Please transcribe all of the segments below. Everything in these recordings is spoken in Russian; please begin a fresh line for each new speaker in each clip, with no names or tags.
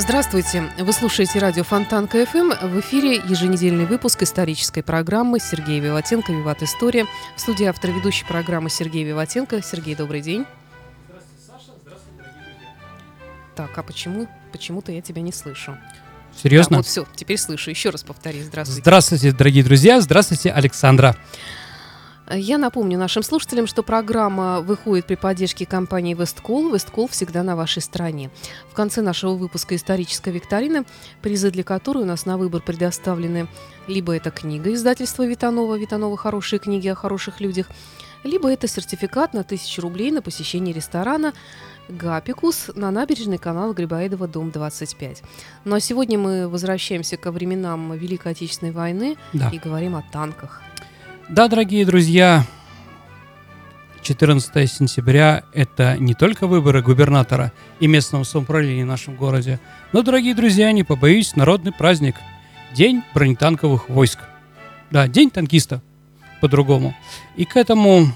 Здравствуйте! Вы слушаете радио Фонтан КФМ. В эфире еженедельный выпуск исторической программы Сергея Виватенко «Виват История». В студии автор ведущей программы Сергей Виватенко. Сергей, добрый день. Здравствуйте, Саша. Здравствуйте, дорогие друзья. Так, а почему? Почему-то я тебя не слышу.
Серьезно?
Да, вот все, теперь слышу. Еще раз повтори. Здравствуйте.
Здравствуйте, дорогие друзья. Здравствуйте, Александра.
Я напомню нашим слушателям, что программа выходит при поддержке компании Весткол. Весткол всегда на вашей стороне. В конце нашего выпуска «Историческая викторина», призы для которой у нас на выбор предоставлены либо это книга издательства Витанова, Витанова «Хорошие книги о хороших людях», либо это сертификат на 1000 рублей на посещение ресторана Гапикус на набережной канала Грибоедова, дом 25. Ну а сегодня мы возвращаемся ко временам Великой Отечественной войны
Да.
и говорим о танках.
Да, дорогие друзья, 14 сентября – это не только выборы губернатора и местного самоуправления в нашем городе, но, дорогие друзья, не побоюсь, народный праздник – День бронетанковых войск. Да, День танкиста по-другому. И к этому,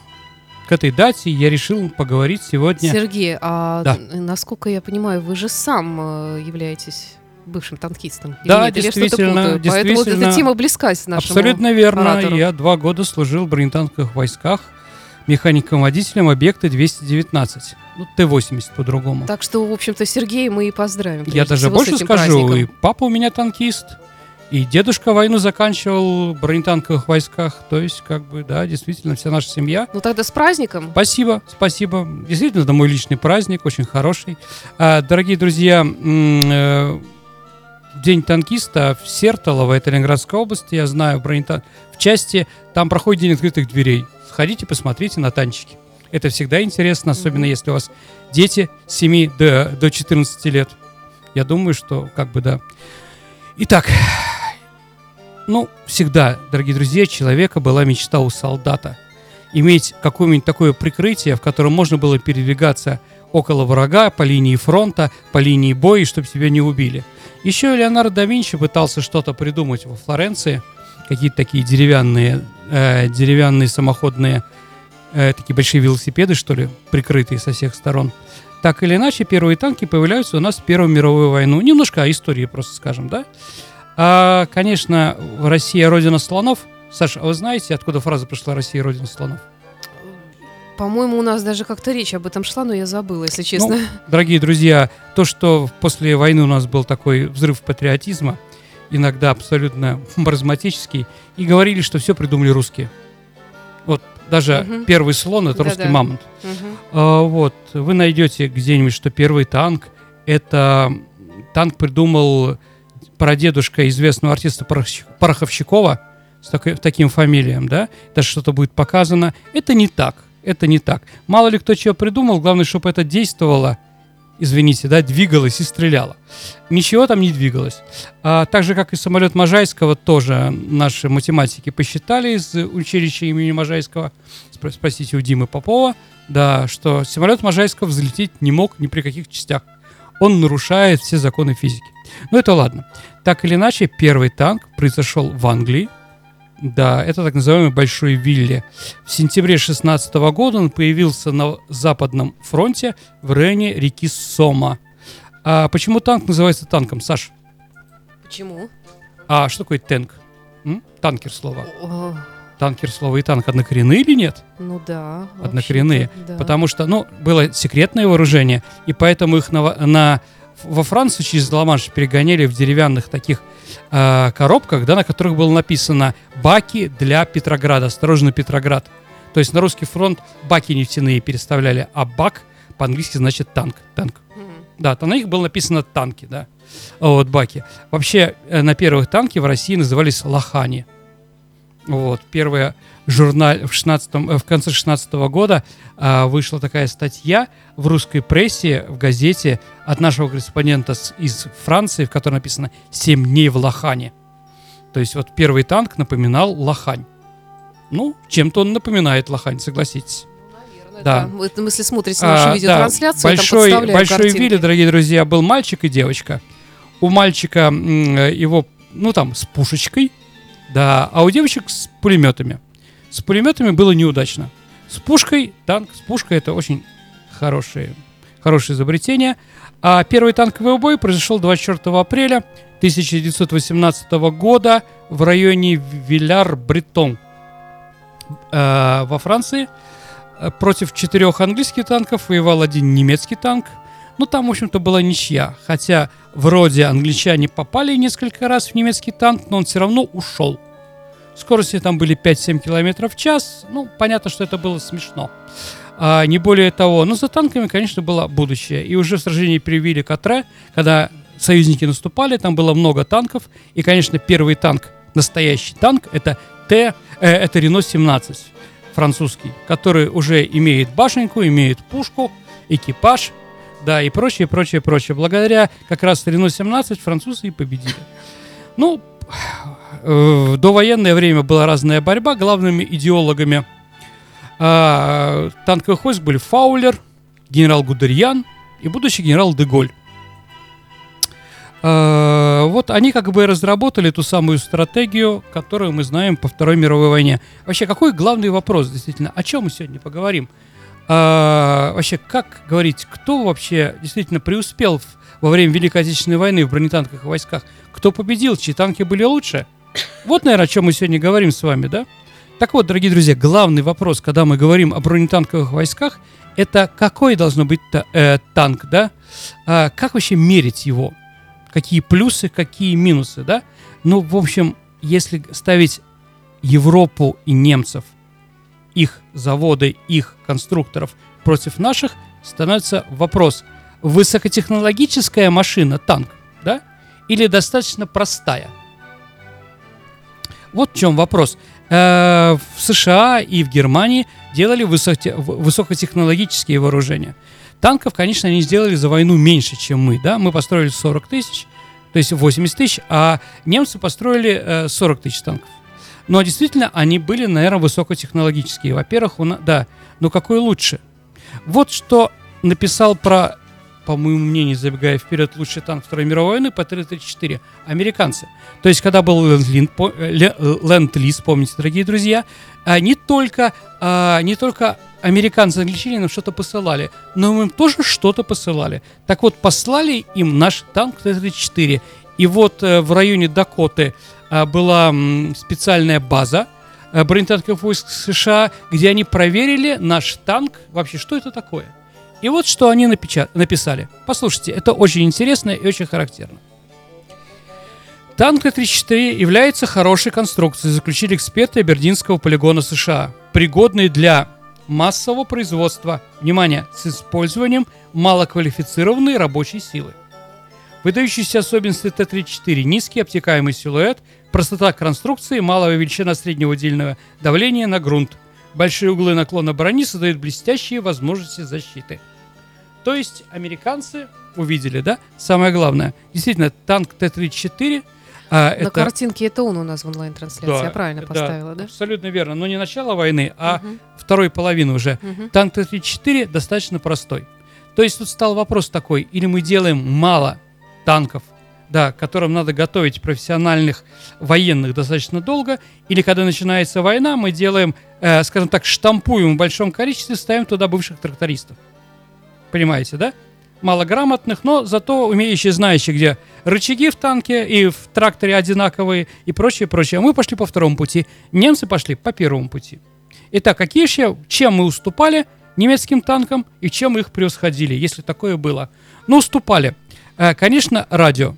к этой дате я решил поговорить сегодня.
Сергей, а
Да.
насколько я понимаю, вы же сам э, являетесь бывшим танкистом.
Да?
Или
действительно,
путаю? Поэтому вот эта
действительно.
тема близка с нашему
Абсолютно верно.
оратору.
Я два года служил в бронетанковых войсках механиком-водителем объекта 219. Ну, Т-80 по-другому.
Так что, в общем-то, Сергей мы и поздравим.
Я даже больше скажу, и
праздником.
папа у меня танкист, и дедушка войну заканчивал в бронетанковых войсках. То есть, как бы, да, действительно, вся наша семья.
Ну тогда с праздником.
Спасибо, спасибо. Действительно, это мой личный праздник, очень хороший. А, дорогие друзья, э, День танкиста в Сертолово, это Ленинградская область, я знаю, бронетан... в части, там проходит День открытых дверей. Сходите, посмотрите на танчики. Это всегда интересно, особенно если у вас дети с 7 до, до 14 лет. Я думаю, что как бы да. Итак, ну, всегда, дорогие друзья, у человека была мечта у солдата иметь какое-нибудь такое прикрытие, в котором можно было передвигаться около врага, по линии фронта, по линии боя, чтобы тебя не убили. Еще Леонардо да Винчи пытался что-то придумать во Флоренции, какие-то такие деревянные, э, деревянные самоходные, э, такие большие велосипеды, что ли, прикрытые со всех сторон. Так или иначе, первые танки появляются у нас в Первую мировую войну. Немножко о истории просто скажем, да? А, конечно, Россия родина слонов. Саша, а вы знаете, откуда фраза пришла «Россия родина слонов»?
По-моему, у нас даже как-то речь об этом шла, но я забыла, если честно.
Ну, дорогие друзья, то, что после войны у нас был такой взрыв патриотизма, иногда абсолютно маразматический, и говорили, что все придумали русские. Вот даже
Мгм.
первый слон это
Да-да.
русский мамонт.
Мгм.
А, вот вы найдете где-нибудь, что первый танк это танк придумал прадедушка известного артиста Пороховщикова с такой, таким фамилием, да, даже что-то будет показано. Это не так, это не так. Мало ли кто чего придумал, главное, чтобы это действовало, извините, да, двигалось и стреляло. Ничего там не двигалось. А, так же, как и самолет Можайского, тоже наши математики посчитали из училища имени Можайского, спро- спросите у Димы Попова, да, что самолет Можайского взлететь не мог ни при каких частях. Он нарушает все законы физики. Ну это ладно. Так или иначе, первый танк произошел в Англии. Да, это так называемый Большой Вилли. В сентябре 16 года он появился на Западном фронте в районе реки Сома. А почему танк называется танком, Саш?
Почему?
А что такое танк? М? Танкер слово.
О,
Танкер слово и танк однокоренные или нет?
ну да.
Однокоренные.
да.
Потому что, ну, было секретное вооружение, и поэтому их на, на- во Францию через Ла-Манш перегоняли в деревянных таких э, коробках, да, на которых было написано «Баки для Петрограда», «Осторожно, Петроград». То есть на русский фронт баки нефтяные переставляли, а бак по-английски значит танк. танк. Да, то на них было написано танки, да. Вот, баки. Вообще, э, на первых танки в России назывались лохани. Вот, первая журнал в, 16 э, в конце 16 года а, вышла такая статья в русской прессе, в газете от нашего корреспондента с- из Франции, в которой написано «Семь дней в Лохане». То есть вот первый танк напоминал Лохань. Ну, чем-то он напоминает лохань, согласитесь. Да.
Да. Это, если смотрите нашу
А,
видеотрансляцию,
да.
я там
большой, большой. Вилли, дорогие друзья, был мальчик и девочка. У мальчика э, его, ну там, с пушечкой, да, а у девочек с пулеметами. С пулеметами было неудачно. С пушкой, танк, с пушкой это очень хорошее, хорошее изобретение. А первый танковый бой произошел 24 апреля 1918 года в районе Виляр-Бретон э, во Франции. Э, Против четырех английских танков воевал один немецкий танк. Ну, там, в общем-то, была ничья. Хотя вроде англичане попали несколько раз в немецкий танк, но он все равно ушел. Скорости там были 5-7 км в час. Ну, понятно, что это было смешно. А, не более того. Но за танками, конечно, было будущее. И уже в сражении при Вилле Катре, когда союзники наступали, там было много танков. И, конечно, первый танк, настоящий танк, это Т, э, это Рено 17 французский, который уже имеет башенку, имеет пушку, экипаж, да, и прочее, прочее, прочее. Благодаря как раз Рено 17 французы и победили. Ну, э, в довоенное время была разная борьба. Главными идеологами а, танковых войск были Фаулер, генерал Гудериан и будущий генерал Деголь. А, вот они как бы разработали ту самую стратегию, которую мы знаем по Второй мировой войне. Вообще, какой главный вопрос, действительно, о чем мы сегодня поговорим? А, вообще, как говорить, кто вообще действительно преуспел во время Великой Отечественной войны в бронетанковых войсках? Кто победил, чьи танки были лучше? Вот, наверное, о чем мы сегодня говорим с вами, да? Так вот, дорогие друзья, главный вопрос, когда мы говорим о бронетанковых войсках, это какой должно быть та- э, танк, да? А, как вообще мерить его? Какие плюсы, какие минусы, да? Ну, в общем, если ставить Европу и немцев, их заводы, их конструкторов против наших, становится вопрос, высокотехнологическая машина, танк, да? Или достаточно простая? Вот в чем вопрос. Э, В США и в Германии делали высокотехнологические вооружения. Танков, конечно, они сделали за войну меньше, чем мы. Да? Мы построили 40 тысяч, то есть 80 тысяч, а немцы построили э, 40 тысяч танков. Но действительно, они были, наверное, высокотехнологические. Во-первых, на- да, но какой лучше? Вот что написал про, по моему мнению, забегая вперед, лучший танк Второй мировой войны П-34 американцы. То есть, когда был э, э, Ленд-Лиз, помните, дорогие друзья, а, не только, а, не только американцы англичане нам что-то посылали, но мы им тоже что-то посылали. Так вот, послали им наш танк Т-34. И вот э, в районе Дакоты а, была специальная база бронетанковых войск США, где они проверили наш танк, вообще, что это такое. И вот что они напеча- написали. Послушайте, это очень интересно и очень характерно. Танк Т-34 является хорошей конструкцией, заключили эксперты Абердинского полигона США, пригодный для массового производства, внимание, с использованием малоквалифицированной рабочей силы. Выдающиеся особенности Т-34 – низкий обтекаемый силуэт, простота конструкции, малая величина среднего удельного давления на грунт. Большие углы наклона брони создают блестящие возможности защиты. То есть американцы увидели, да, самое главное. Действительно, танк Т-34 а,
На
это...
картинке это он у нас в онлайн-трансляции,
Да,
я правильно
да,
поставила, да?
Абсолютно верно. Но не начало войны, а
Мгм,
второй половины уже.
мгм.
Танк Т-34 достаточно простой. То есть тут стал вопрос такой, или мы делаем мало танков, да, которым надо готовить профессиональных военных достаточно долго, или когда начинается война, мы делаем, э, скажем так, штампуем в большом количестве, ставим туда бывших трактористов. Понимаете, да? Малограмотных, но зато умеющие, знающие, где рычаги в танке и в тракторе одинаковые и прочее, прочее. А мы пошли по второму пути. Немцы пошли по первому пути. Итак, какие еще, чем мы уступали немецким танкам и чем мы их превосходили, если такое было? Ну, уступали. Э, Конечно, радио.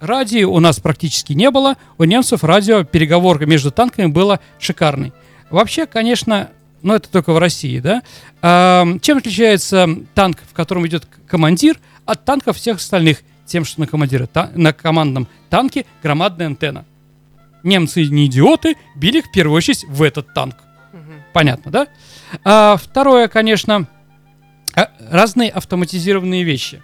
Радио у нас практически не было. У немцев радио, переговорка между танками была шикарной. Вообще, конечно, но это только в России, да? А, чем отличается танк, в котором идет командир, от танков всех остальных? Тем, что на, командира, та- на командном танке громадная антенна. Немцы не идиоты, били в первую очередь в этот танк.
Мгм.
Понятно, да? А, второе, конечно, а, разные автоматизированные вещи.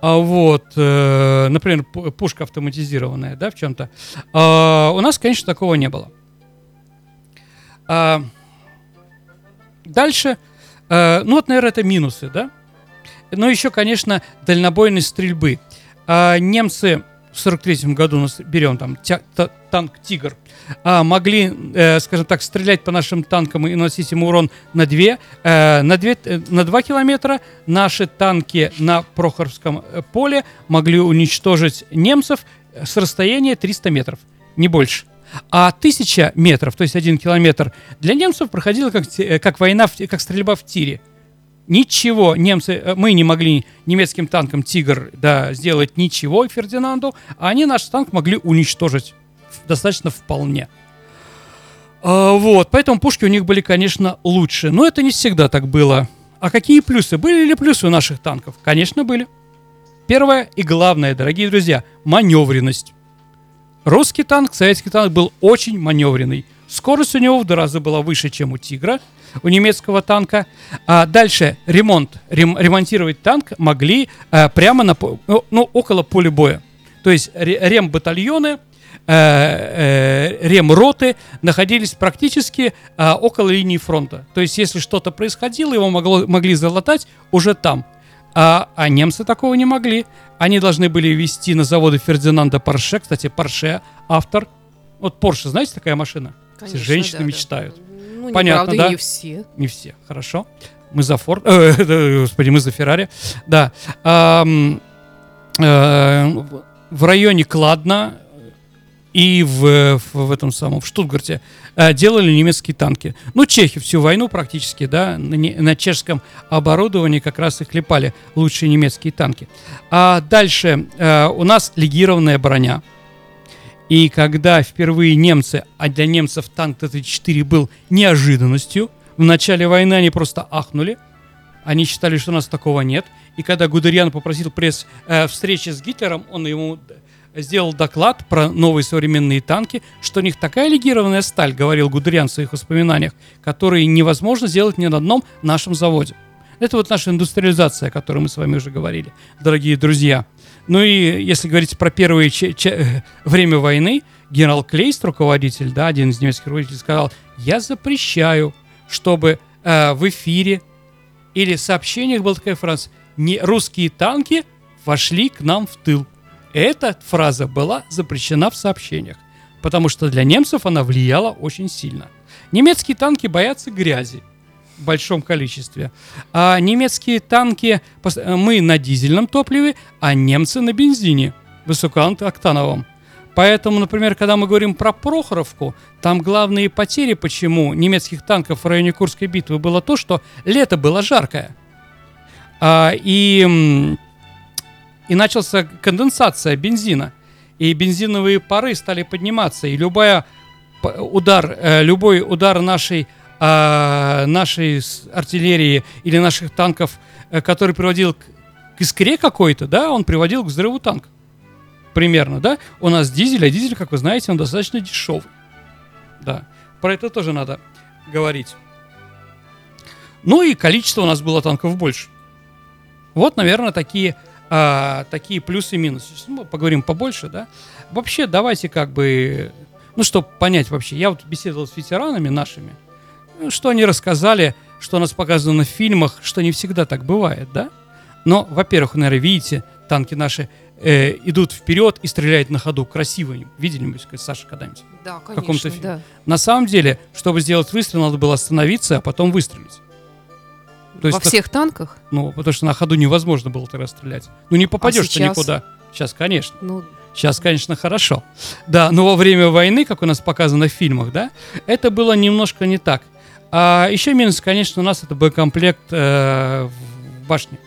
А вот, э, например, пу- пушка автоматизированная, да, в чем-то. А, у нас, конечно, такого не было. А, дальше, э, ну вот, наверное, это минусы, да? Ну, еще, конечно, дальнобойность стрельбы. А, немцы в 43 году, нас берем там тя- та- танк «Тигр», а, могли, э, скажем так, стрелять по нашим танкам и наносить им урон на 2, э, на 2, э, на 2 километра. Наши танки на Прохоровском э, поле могли уничтожить немцев с расстояния 300 метров, не больше. А 1000 метров, то есть 1 километр, для немцев проходила как, э, как война, как стрельба в тире. Ничего немцы, э, мы не могли немецким танком «Тигр» да, сделать ничего Фердинанду, а они наш танк могли уничтожить достаточно вполне. А, вот, поэтому пушки у них были, конечно, лучше. Но это не всегда так было. А какие плюсы? Были ли плюсы у наших танков? Конечно, были. Первое и главное, дорогие друзья, маневренность. Русский танк, советский танк был очень маневренный. Скорость у него в два раза была выше, чем у «Тигра», у немецкого танка. А дальше ремонт. Рем- ремонтировать танк могли э, прямо на, ну, ну, около поля боя. То есть ре- рембатальоны, э, э, ремроты находились практически э, около линии фронта. То есть если что-то происходило, его могло, могли залатать уже там. А, а немцы такого не могли. Они должны были вести на заводы Фердинанда Порше. Кстати, Порше автор. Вот Порше, знаете, такая машина?
Конечно,
Все женщины
да, да.
мечтают.
Ну,
Понятно,
неправда,
да?
не все.
Не все, хорошо. Мы за Форд, э, господи, мы за Феррари. Да. Э, в районе Кладна и в, в, в этом самом, в Штутгарте делали немецкие танки. Ну, чехи всю войну практически, да, на, не- на чешском оборудовании как раз и клепали лучшие немецкие танки. А дальше э, у нас легированная броня. И когда впервые немцы, а для немцев танк Т-34 был неожиданностью, в начале войны они просто ахнули, они считали, что у нас такого нет. И когда Гудериан попросил пресс э, встречи с Гитлером, он ему сделал доклад про новые современные танки, что у них такая легированная сталь, говорил Гудериан в своих воспоминаниях, которые невозможно сделать ни на одном нашем заводе. Это вот наша индустриализация, о которой мы с вами уже говорили, дорогие друзья. Ну и если говорить про первое э, время войны, генерал Клейст, руководитель, да, один из немецких руководителей, сказал, я запрещаю, чтобы э, в эфире или сообщениях была такая фраза, не русские танки вошли к нам в тыл. Эта фраза была запрещена в сообщениях, потому что для немцев она влияла очень сильно. Немецкие танки боятся грязи в большом количестве. А немецкие танки, мы на дизельном топливе, а немцы на бензине высокооктановом. Поэтому, например, когда мы говорим про Прохоровку, там главные потери, почему немецких танков в районе Курской битвы было то, что лето было жаркое. А, и, и начался конденсация бензина. И бензиновые пары стали подниматься. И любая п- удар, э, любой удар нашей, а, нашей артиллерии или наших танков, э, который приводил к искре какой-то, да, он приводил к взрыву танка. Примерно, да? У нас дизель, а дизель, как вы знаете, он достаточно дешевый. Да. Про это тоже надо говорить. Ну и количество у нас было танков больше. Вот, наверное, такие, а, такие плюсы и минусы. Сейчас мы поговорим побольше, да. Вообще, давайте как бы, ну, чтобы понять вообще. Я вот беседовал с ветеранами нашими, ну, что они рассказали, что у нас показано в фильмах, что не всегда так бывает, да. Но, во-первых, наверное, видите, танки наши э, идут вперед и стреляют на ходу красиво. Видели мы, Саша, когда-нибудь?
Да,
каком-то
конечно,
фильме.
да.
На самом деле, чтобы сделать выстрел, надо было остановиться, а потом выстрелить. То
Во
так-
всех танках?
ну, потому что на ходу невозможно было тогда стрелять. Ну, не попадешь ты
сейчас?
никуда. Сейчас, конечно.
Ну,
Сейчас, конечно, хорошо. Да, но во время войны, как у нас показано в фильмах, да, это было немножко не так. А еще минус, конечно, у нас это боекомплект э, в башне.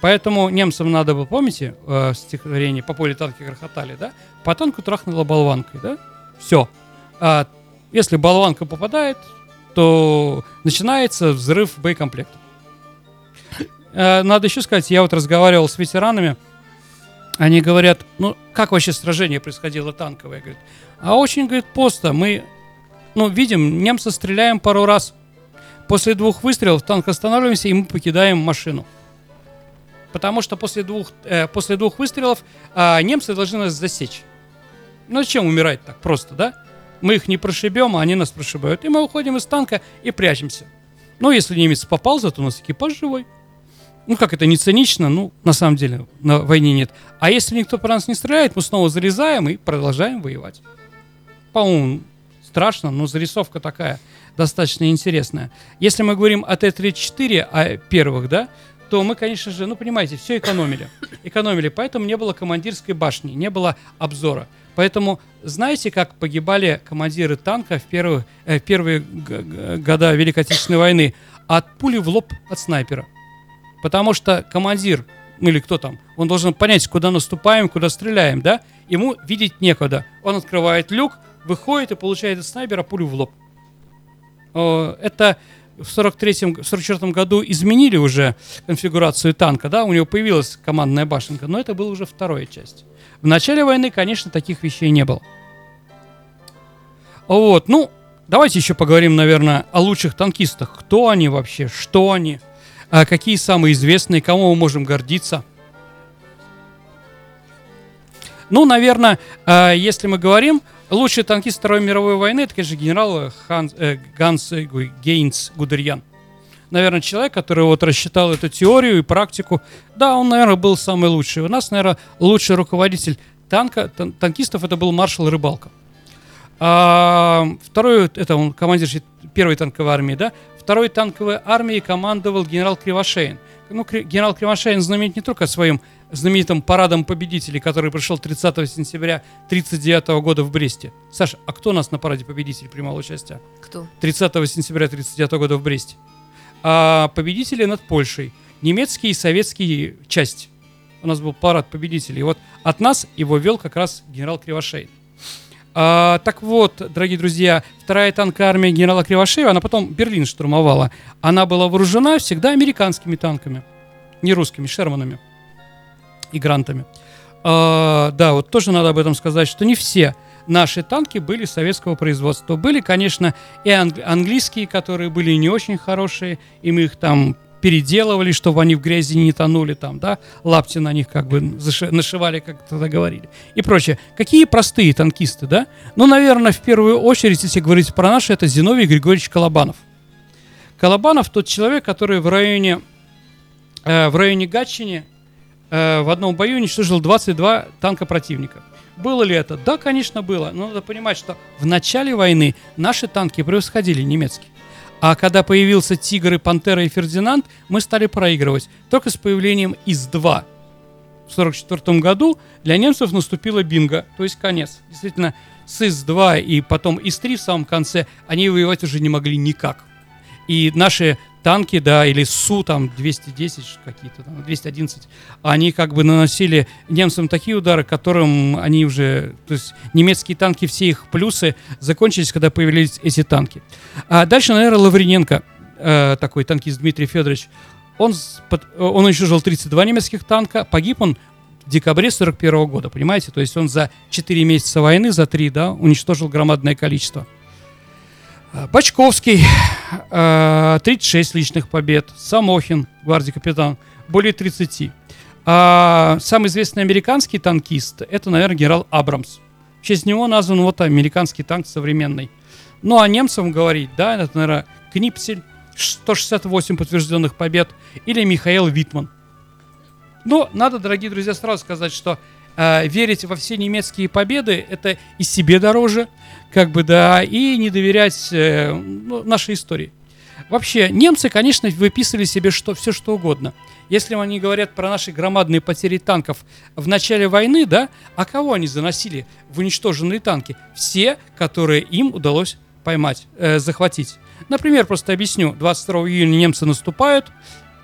Поэтому немцам надо было, помните, э, стихотворение «По полю танки грохотали», да? По танку трахнула болванкой, да? Все. А если болванка попадает, то начинается взрыв боекомплекта. Э, Надо еще сказать, я вот разговаривал с ветеранами, они говорят, ну, как вообще сражение происходило танковое? Говорят, а очень, говорит, просто. Мы, ну, видим, немца стреляем пару раз. После двух выстрелов танк останавливаемся, и мы покидаем машину. Потому что после двух, э, после двух выстрелов а, немцы должны нас засечь. Ну, зачем умирать так просто, да? Мы их не прошибем, а они нас прошибают. И мы уходим из танка и прячемся. Ну, если немец попал, зато у нас экипаж живой. Ну, как это не цинично, ну, на самом деле, на войне нет. А если никто по нас не стреляет, мы снова залезаем и продолжаем воевать. По-моему, страшно, но зарисовка такая достаточно интересная. Если мы говорим о Т-34, о первых, да, то мы, конечно же, ну, понимаете, все экономили. Экономили, поэтому не было командирской башни, не было обзора. Поэтому знаете, как погибали командиры танка в первые, э, первые года Великой Отечественной войны? От пули в лоб от снайпера. Потому что командир, или кто там, он должен понять, куда наступаем, куда стреляем, да? Ему видеть некуда. Он открывает люк, выходит и получает от снайпера пулю в лоб. Это в 43-м, 44 году изменили уже конфигурацию танка, да, у него появилась командная башенка, но это была уже вторая часть. В начале войны, конечно, таких вещей не было. Вот, ну, давайте еще поговорим, наверное, о лучших танкистах. Кто они вообще, что они, а какие самые известные, кому мы можем гордиться. Ну, наверное, а, если мы говорим Лучший танкист Второй мировой войны, это, конечно, генерал Ханс, э, Ганс э, Гейнс Гудерьян. Наверное, человек, который вот рассчитал эту теорию и практику. Да, он, наверное, был самый лучший. У нас, наверное, лучший руководитель танка, тан танкистов это был маршал Рыбалка. А, второй, это он командир первой танковой армии, да? Второй танковой армией командовал генерал Кривошеин. Ну, генерал Кривошеин знаменит не только своим знаменитым парадом победителей, который прошел 30 сентября 1939 года в Бресте. Саша, а кто у нас на параде победителей принимал участие?
Кто?
30 сентября 1939 года в Бресте. А победители над Польшей. Немецкие и советские части. У нас был парад победителей. И вот от нас его вел как раз генерал Кривошей. А, так вот, дорогие друзья, вторая танковая армия генерала Кривошеева, она потом Берлин штурмовала. Она была вооружена всегда американскими танками, не русскими, Шерманами и Грантами. А, да, вот тоже надо об этом сказать, что не все наши танки были советского производства. Были, конечно, и англи- английские, которые были не очень хорошие, и мы их там переделывали, чтобы они в грязи не тонули там, да, лапти на них как бы нашивали, как тогда говорили, и прочее. Какие простые танкисты, да? Ну, наверное, в первую очередь, если говорить про наши, это Зиновий Григорьевич Колобанов. Колобанов тот человек, который в районе, э, в районе Гатчине Э, в одном бою уничтожил 22 танка противника. Было ли это? Да, конечно, было. Но надо понимать, что в начале войны наши танки превосходили немецкие. А когда появился Тигр и Пантера и Фердинанд, мы стали проигрывать. Только с появлением ИС-2 в 1944 году для немцев наступила бинго, то есть конец. Действительно, с ИС-2 и потом ИС-3 в самом конце они воевать уже не могли никак. И наши танки, да, или СУ, там, 210 какие-то, там, 211, они как бы наносили немцам такие удары, которым они уже, то есть немецкие танки, все их плюсы закончились, когда появились эти танки. А дальше, наверное, Лавриненко, э, такой танкист Дмитрий Федорович, он, он еще жил 32 немецких танка, погиб он в декабре 41 года, понимаете? То есть он за 4 месяца войны, за 3, да, уничтожил громадное количество. Бачковский, 36 э, личных побед. Самохин, гвардии капитан, более 30. А самый известный американский танкист, это, наверное, генерал Абрамс. В честь него назван вот американский танк современный. Ну, а немцам говорить, да, это, наверное, Книпсель, 168 подтвержденных побед, или Михаил Витман. Но надо, дорогие друзья, сразу сказать, что э, верить во все немецкие победы это и себе дороже, как бы, да, и не доверять э, ну, нашей истории. Вообще, немцы, конечно, выписывали себе что, все что угодно. Если они говорят про наши громадные потери танков в начале войны, да, а кого они заносили в уничтоженные танки? Все, которые им удалось поймать, э, захватить. Например, просто объясню. 22 июня немцы наступают,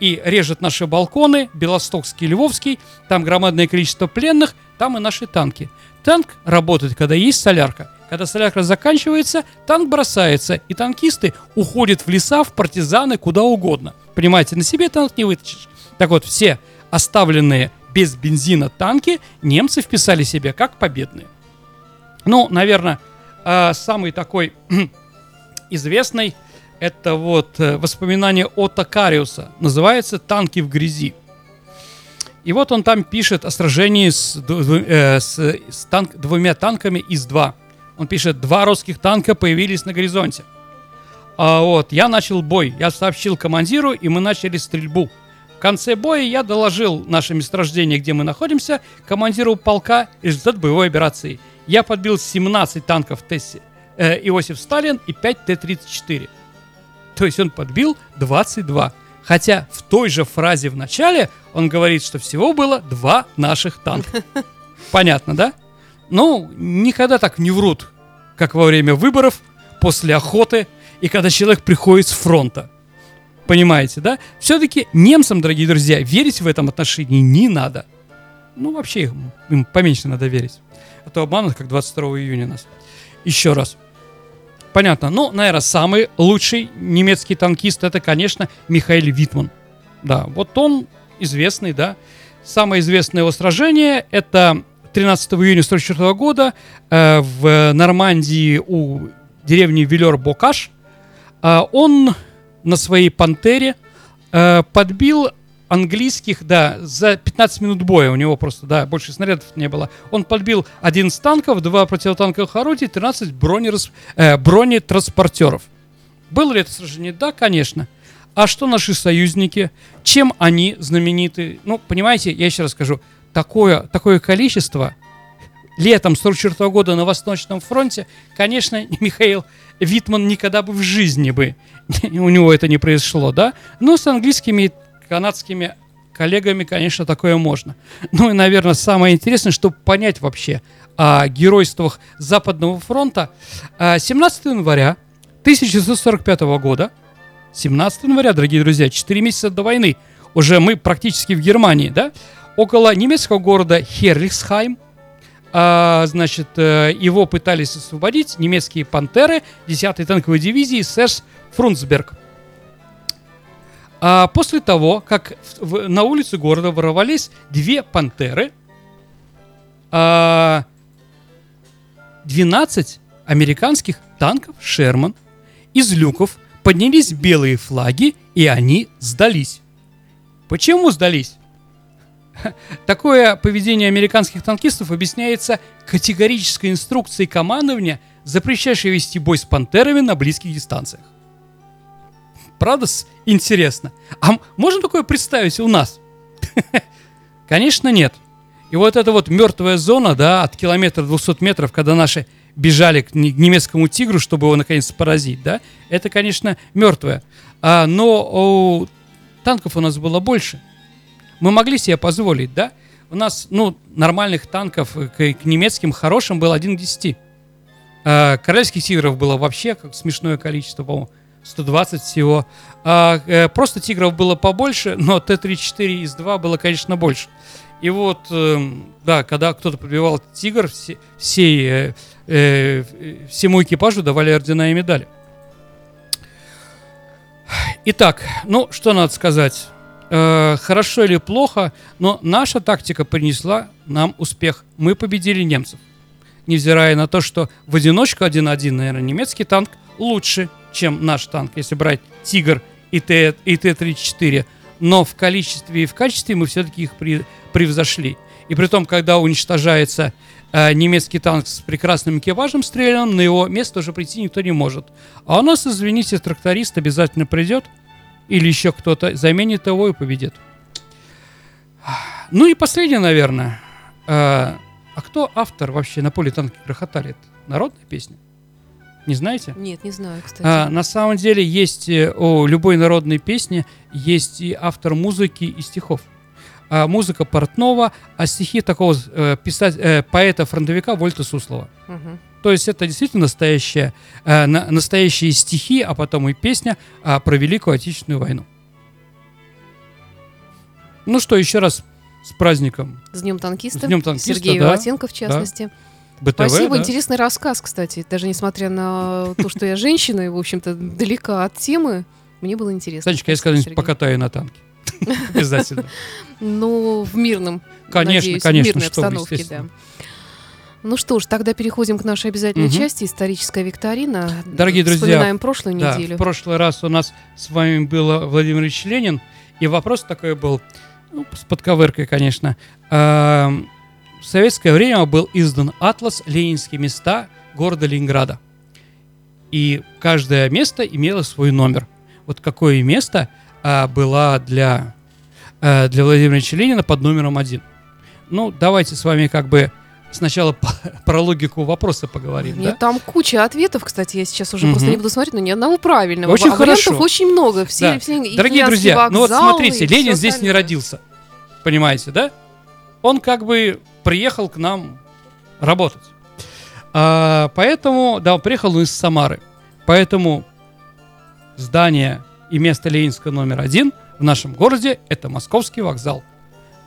и режет наши балконы, Белостокский, Львовский, там громадное количество пленных, там и наши танки. Танк работает, когда есть солярка. Когда солярка заканчивается, танк бросается, и танкисты уходят в леса, в партизаны, куда угодно. Понимаете, на себе танк не вытащишь. Так вот, все оставленные без бензина танки немцы вписали себе как победные. Ну, наверное, а, самый такой известный это вот э, воспоминание Отто Кариуса. Называется «Танки в грязи». И вот он там пишет о сражении с, э, с, с танк, двумя танками из два. Он пишет, два русских танка появились на горизонте. А вот, я начал бой, я сообщил командиру, и мы начали стрельбу. В конце боя я доложил наше месторождение, где мы находимся, командиру полка результат боевой операции. Я подбил 17 танков Тесси, э, Иосиф Сталин и 5 Т-34. То есть он подбил 22. Хотя в той же фразе в начале он говорит, что всего было два наших танка. Понятно, да? Ну, никогда так не врут, как во время выборов, после охоты и когда человек приходит с фронта. Понимаете, да? Все-таки немцам, дорогие друзья, верить в этом отношении не надо. Ну, вообще им, им поменьше надо верить. А то обманут, как 22 июня нас. Еще раз. Понятно. Ну, наверное, самый лучший немецкий танкист это, конечно, Михаил Витман. Да, вот он известный, да. Самое известное его сражение это 13 июня 1944 года э, в Нормандии у деревни Вилер-Бокаш. Э, он на своей «Пантере» э, подбил английских, да, за 15 минут боя у него просто, да, больше снарядов не было. Он подбил 11 танков, 2 противотанковых орудия, 13 бронерас, э, бронетранспортеров. Было ли это сражение? Да, конечно. А что наши союзники? Чем они знамениты? Ну, понимаете, я еще раз скажу, такое, такое количество летом 44 года на Восточном фронте, конечно, Михаил Витман никогда бы в жизни бы у него это не произошло, да? Но с английскими канадскими коллегами, конечно, такое можно. Ну и, наверное, самое интересное, чтобы понять вообще о геройствах Западного фронта, 17 а, января 1945 года, 17 января, дорогие друзья, 4 месяца до войны, уже мы практически в Германии, да, около немецкого города Херлихсхайм, а, значит, э, его пытались освободить немецкие «Пантеры» 10-й танковой дивизии СС Фрунцберг. А после того, как в, на улице города ворвались две пантеры, а, 12 американских танков Шерман из люков поднялись белые флаги, и они сдались. Почему сдались? Такое поведение американских танкистов объясняется категорической инструкцией командования, запрещающей вести бой с пантерами на близких дистанциях. Правда, интересно. А можно такое представить у нас? Конечно, нет. И вот эта вот мертвая зона, да, от километра 200 метров, когда наши бежали к немецкому тигру, чтобы его наконец поразить, да, это, конечно, мертвая. А, но о, танков у нас было больше. Мы могли себе позволить, да? У нас, ну, нормальных танков к, к немецким хорошим было 1 к 10. А, королевских тигров было вообще как смешное количество, по-моему. 120 всего. А, э, просто тигров было побольше, но Т-34 из 2 было, конечно, больше. И вот, э, да, когда кто-то пробивал тигр, все, всей, э, э, всему экипажу давали ордена и медали. Итак, ну, что надо сказать. Э, хорошо или плохо, но наша тактика принесла нам успех. Мы победили немцев. Невзирая на то, что в одиночку 1-1, наверное, немецкий танк лучше, чем наш танк, если брать «Тигр» и Т-34. Но в количестве и в качестве мы все-таки их превзошли. И при том, когда уничтожается э, немецкий танк с прекрасным экипажем стрелянным, на его место уже прийти никто не может. А у нас, извините, тракторист обязательно придет, или еще кто-то заменит его и победит. Ну и последнее, наверное. Э, а кто автор вообще на поле танки грохотали? Народная песня? Не знаете?
Нет, не знаю, кстати.
А, на самом деле есть э, у любой народной песни есть и автор музыки и стихов. А, музыка Портнова, а стихи такого э, писать, э, поэта-фронтовика Вольта Суслова. Угу. То есть это действительно настоящие, э, на, настоящие стихи, а потом и песня э, про Великую Отечественную войну. Ну что, еще раз с праздником.
С Днем танкиста.
С Днем танкиста,
Сергея
да,
Виватенко, в частности. Да.
БТВ,
Спасибо,
да?
интересный рассказ, кстати. Даже несмотря на то, что я женщина и, в общем-то, далека от темы, мне было интересно.
Санечка, я когда-нибудь покатаю на танке. Обязательно.
Ну, в мирном,
Конечно,
надеюсь,
конечно,
в мирной
что
обстановке, да. Ну что ж, тогда переходим к нашей обязательной
Мгм.
части историческая викторина.
Дорогие друзья,
Вспоминаем прошлую
Да,
неделю.
в прошлый раз у нас с вами был Владимир Ильич Ленин, и вопрос такой был, ну, с подковыркой, конечно. Эм, В советское время был издан атлас «Ленинские места города Ленинграда. И каждое место имело свой номер. Вот какое место а, было для, а, для Владимира Ленина под номером один. Ну, давайте с вами как бы сначала по, про логику вопроса поговорим.
Нет,
да?
там куча ответов, кстати, я сейчас уже
Мгм.
просто не буду смотреть, но ни одного правильного.
Очень
а
хорошо.
очень много. Все,
Да.
все
Дорогие друзья, ну вот
вокзал,
смотрите, Ленин здесь не родился. Понимаете, да? Он как бы приехал к нам работать. А, поэтому, да, он приехал из Самары. Поэтому здание и место Ленинского номер один в нашем городе – это Московский вокзал.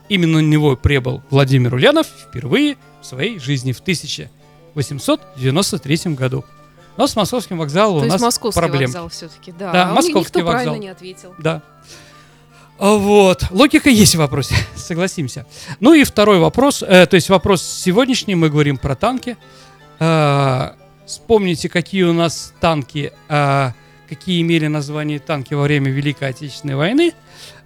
Именно на него прибыл Владимир Ульянов впервые в своей жизни в 1893 году. Но с Московским вокзалом
То
у нас
московский
проблем.
вокзал все-таки, да.
Да,
а
московский
никто правильно
вокзал.
не ответил.
Да. А Вот. Логика есть в вопросе, согласимся. Ну и второй вопрос, э, то есть вопрос сегодняшний, мы говорим про танки. Э, вспомните, какие у нас танки, э, какие имели название танки во время Великой Отечественной войны,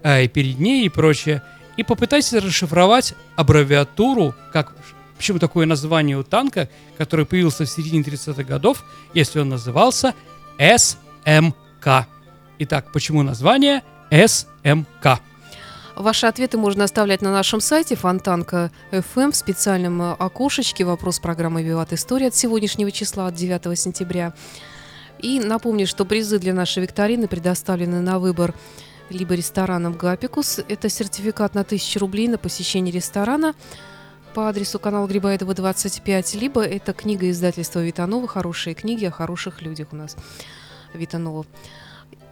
э, и перед ней, и прочее. И попытайтесь расшифровать аббревиатуру, как, почему такое название у танка, который появился в середине 30-х годов, если он назывался СМК. Итак, почему название СМК?
Ваши ответы можно оставлять на нашем сайте Фонтанка FM в специальном э, окошечке. Вопрос программы «Виват История» от сегодняшнего числа, от 9 сентября. И напомню, что призы для нашей викторины предоставлены на выбор либо рестораном «Гапикус». Это сертификат на 1000 рублей на посещение ресторана по адресу канал Грибоедова, 25, либо это книга издательства Витанова «Хорошие книги о хороших людях» у нас Витанова.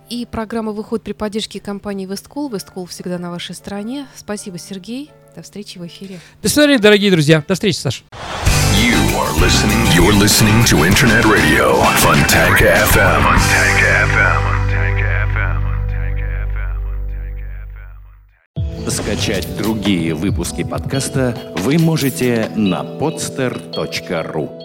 И программа выходит при поддержке компании Весткол. Весткол всегда на вашей стороне. Спасибо, Сергей. До встречи в эфире.
До свидания, дорогие друзья. До встречи, Саша.
You are listening. You're listening to Internet Radio Fontanka FM. Fontanka FM.
Скачать другие выпуски подкаста вы можете на podster.ru